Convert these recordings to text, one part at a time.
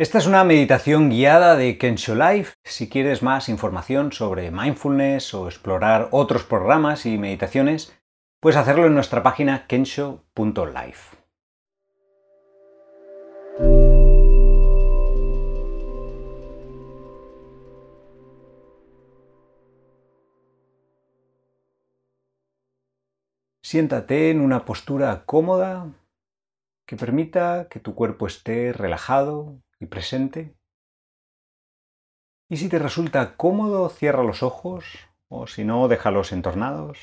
Esta es una meditación guiada de Kensho Life. Si quieres más información sobre mindfulness o explorar otros programas y meditaciones, puedes hacerlo en nuestra página kensho.life. Siéntate en una postura cómoda que permita que tu cuerpo esté relajado y presente. Y si te resulta cómodo, cierra los ojos o si no, déjalos entornados.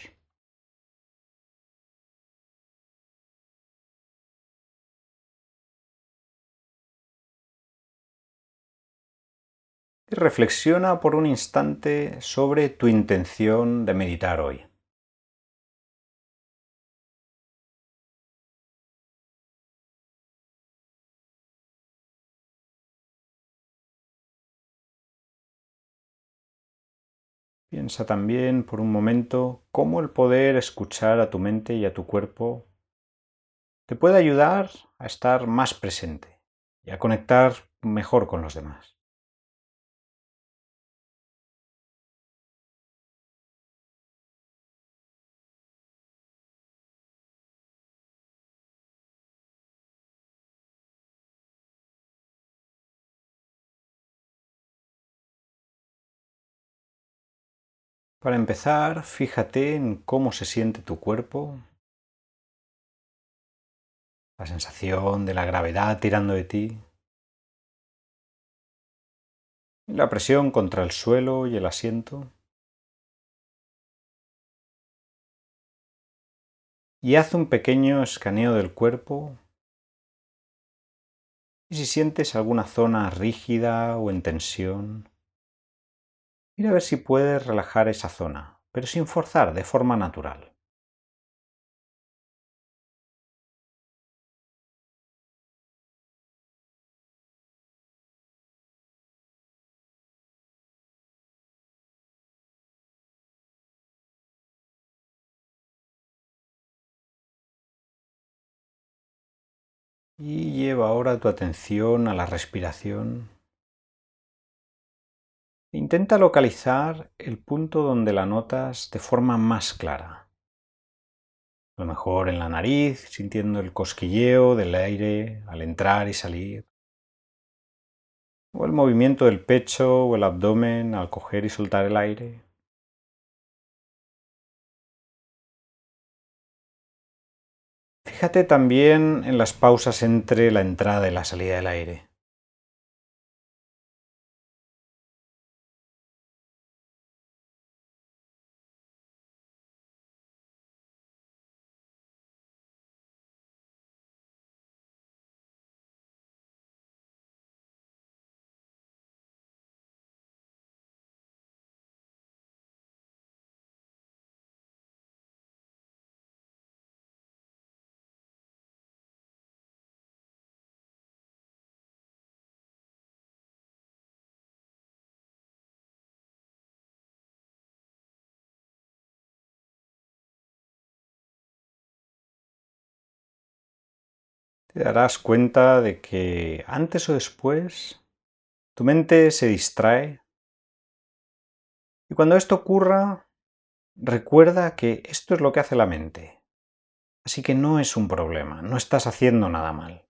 Y reflexiona por un instante sobre tu intención de meditar hoy. Piensa también por un momento cómo el poder escuchar a tu mente y a tu cuerpo te puede ayudar a estar más presente y a conectar mejor con los demás. Para empezar, fíjate en cómo se siente tu cuerpo, la sensación de la gravedad tirando de ti, la presión contra el suelo y el asiento. Y haz un pequeño escaneo del cuerpo. Y si sientes alguna zona rígida o en tensión, Mira a ver si puedes relajar esa zona, pero sin forzar, de forma natural. Y lleva ahora tu atención a la respiración Intenta localizar el punto donde la notas de forma más clara. A lo mejor en la nariz, sintiendo el cosquilleo del aire al entrar y salir. O el movimiento del pecho o el abdomen al coger y soltar el aire. Fíjate también en las pausas entre la entrada y la salida del aire. Te darás cuenta de que antes o después tu mente se distrae. Y cuando esto ocurra, recuerda que esto es lo que hace la mente. Así que no es un problema, no estás haciendo nada mal.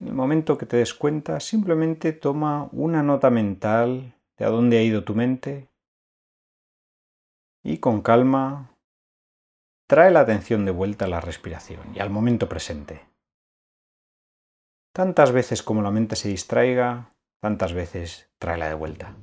En el momento que te des cuenta, simplemente toma una nota mental de a dónde ha ido tu mente y con calma Trae la atención de vuelta a la respiración y al momento presente. Tantas veces como la mente se distraiga, tantas veces tráela de vuelta.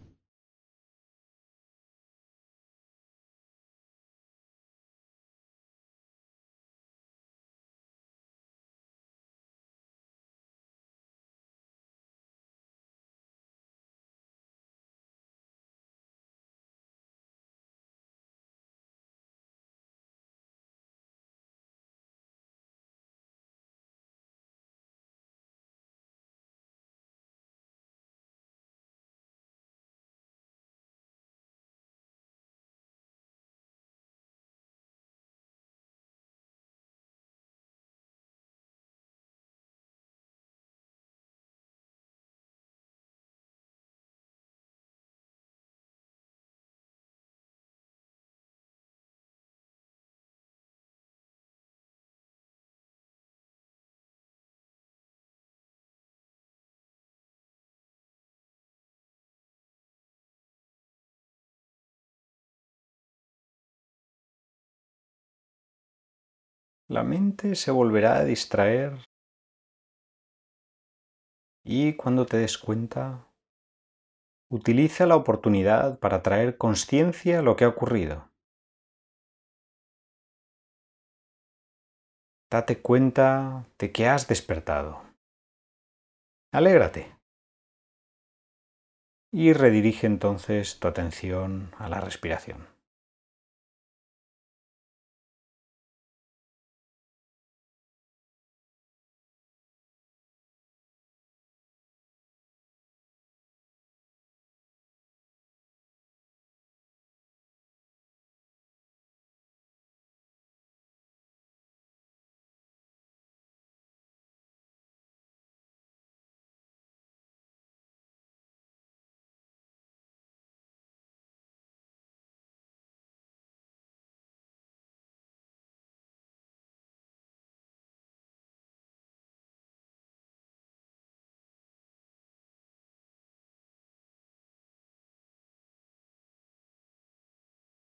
La mente se volverá a distraer y cuando te des cuenta, utiliza la oportunidad para traer conciencia a lo que ha ocurrido. Date cuenta de que has despertado. Alégrate. Y redirige entonces tu atención a la respiración.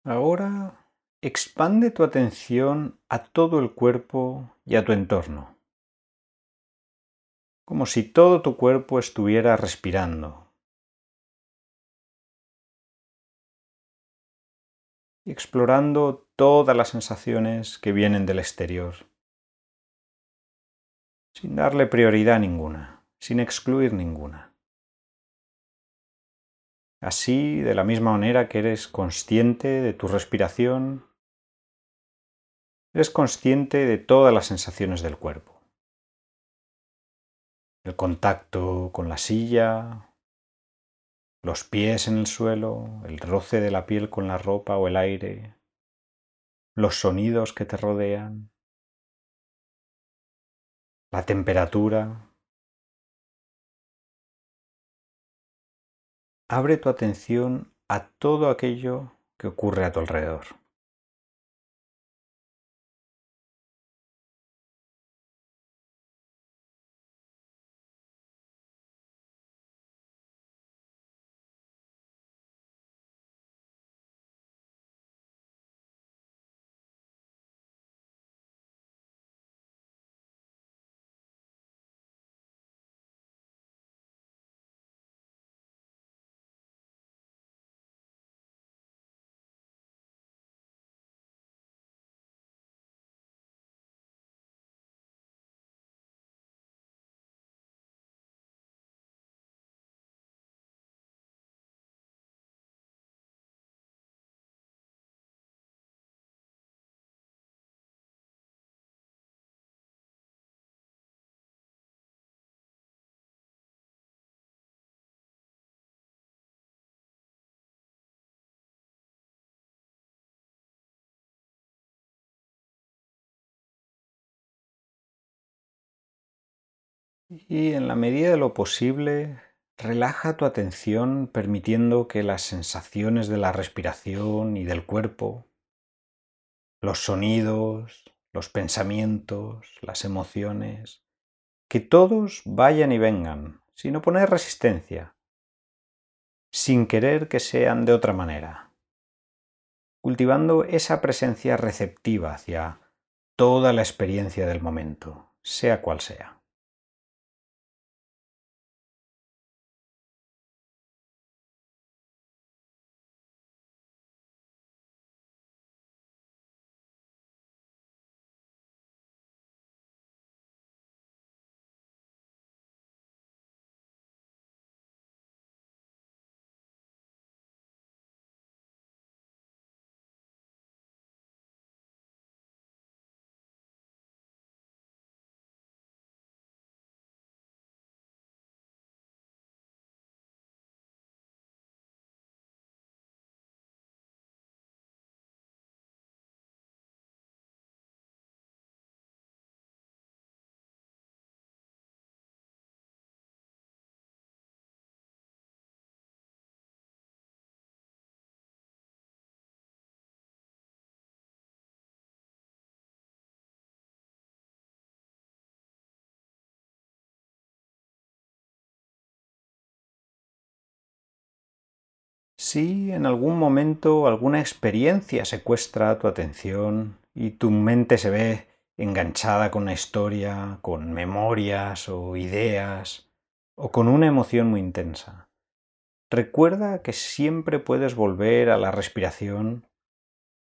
Ahora expande tu atención a todo el cuerpo y a tu entorno, como si todo tu cuerpo estuviera respirando. Y explorando todas las sensaciones que vienen del exterior, sin darle prioridad ninguna, sin excluir ninguna. Así, de la misma manera que eres consciente de tu respiración, eres consciente de todas las sensaciones del cuerpo. El contacto con la silla, los pies en el suelo, el roce de la piel con la ropa o el aire, los sonidos que te rodean, la temperatura, abre tu atención a todo aquello que ocurre a tu alrededor. Y en la medida de lo posible, relaja tu atención permitiendo que las sensaciones de la respiración y del cuerpo, los sonidos, los pensamientos, las emociones, que todos vayan y vengan, sin oponer resistencia, sin querer que sean de otra manera, cultivando esa presencia receptiva hacia toda la experiencia del momento, sea cual sea. Si en algún momento alguna experiencia secuestra tu atención y tu mente se ve enganchada con una historia, con memorias o ideas, o con una emoción muy intensa. Recuerda que siempre puedes volver a la respiración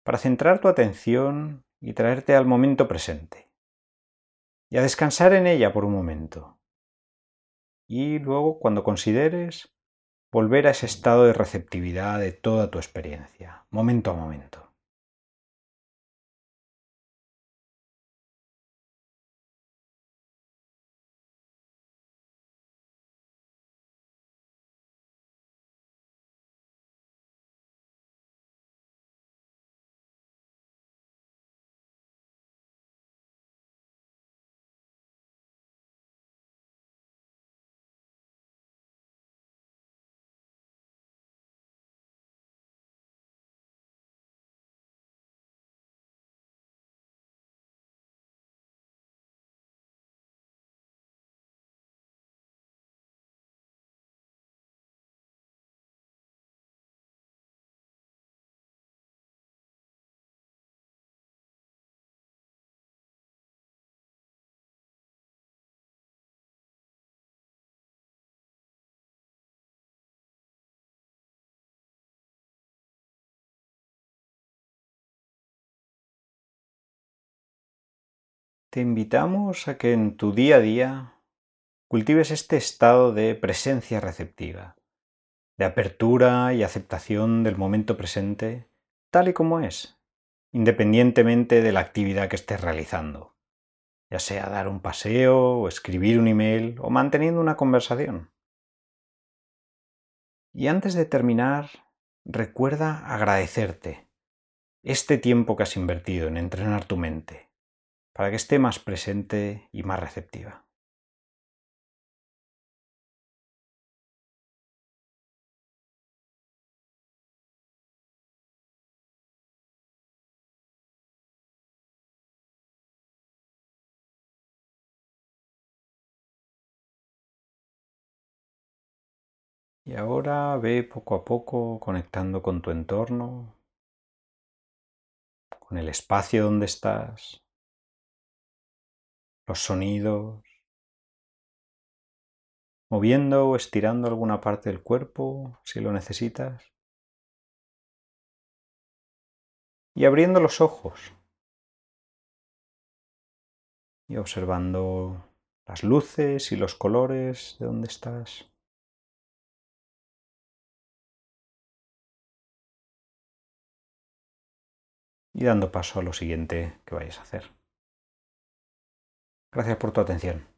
para centrar tu atención y traerte al momento presente, y a descansar en ella por un momento. Y luego, cuando consideres, volver a ese estado de receptividad de toda tu experiencia, momento a momento. Te invitamos a que en tu día a día cultives este estado de presencia receptiva, de apertura y aceptación del momento presente tal y como es, independientemente de la actividad que estés realizando, ya sea dar un paseo o escribir un email o manteniendo una conversación. Y antes de terminar, recuerda agradecerte este tiempo que has invertido en entrenar tu mente para que esté más presente y más receptiva. Y ahora ve poco a poco conectando con tu entorno, con el espacio donde estás, los sonidos, moviendo o estirando alguna parte del cuerpo si lo necesitas. Y abriendo los ojos y observando las luces y los colores de donde estás. Y dando paso a lo siguiente que vayas a hacer. Gracias por tu atención.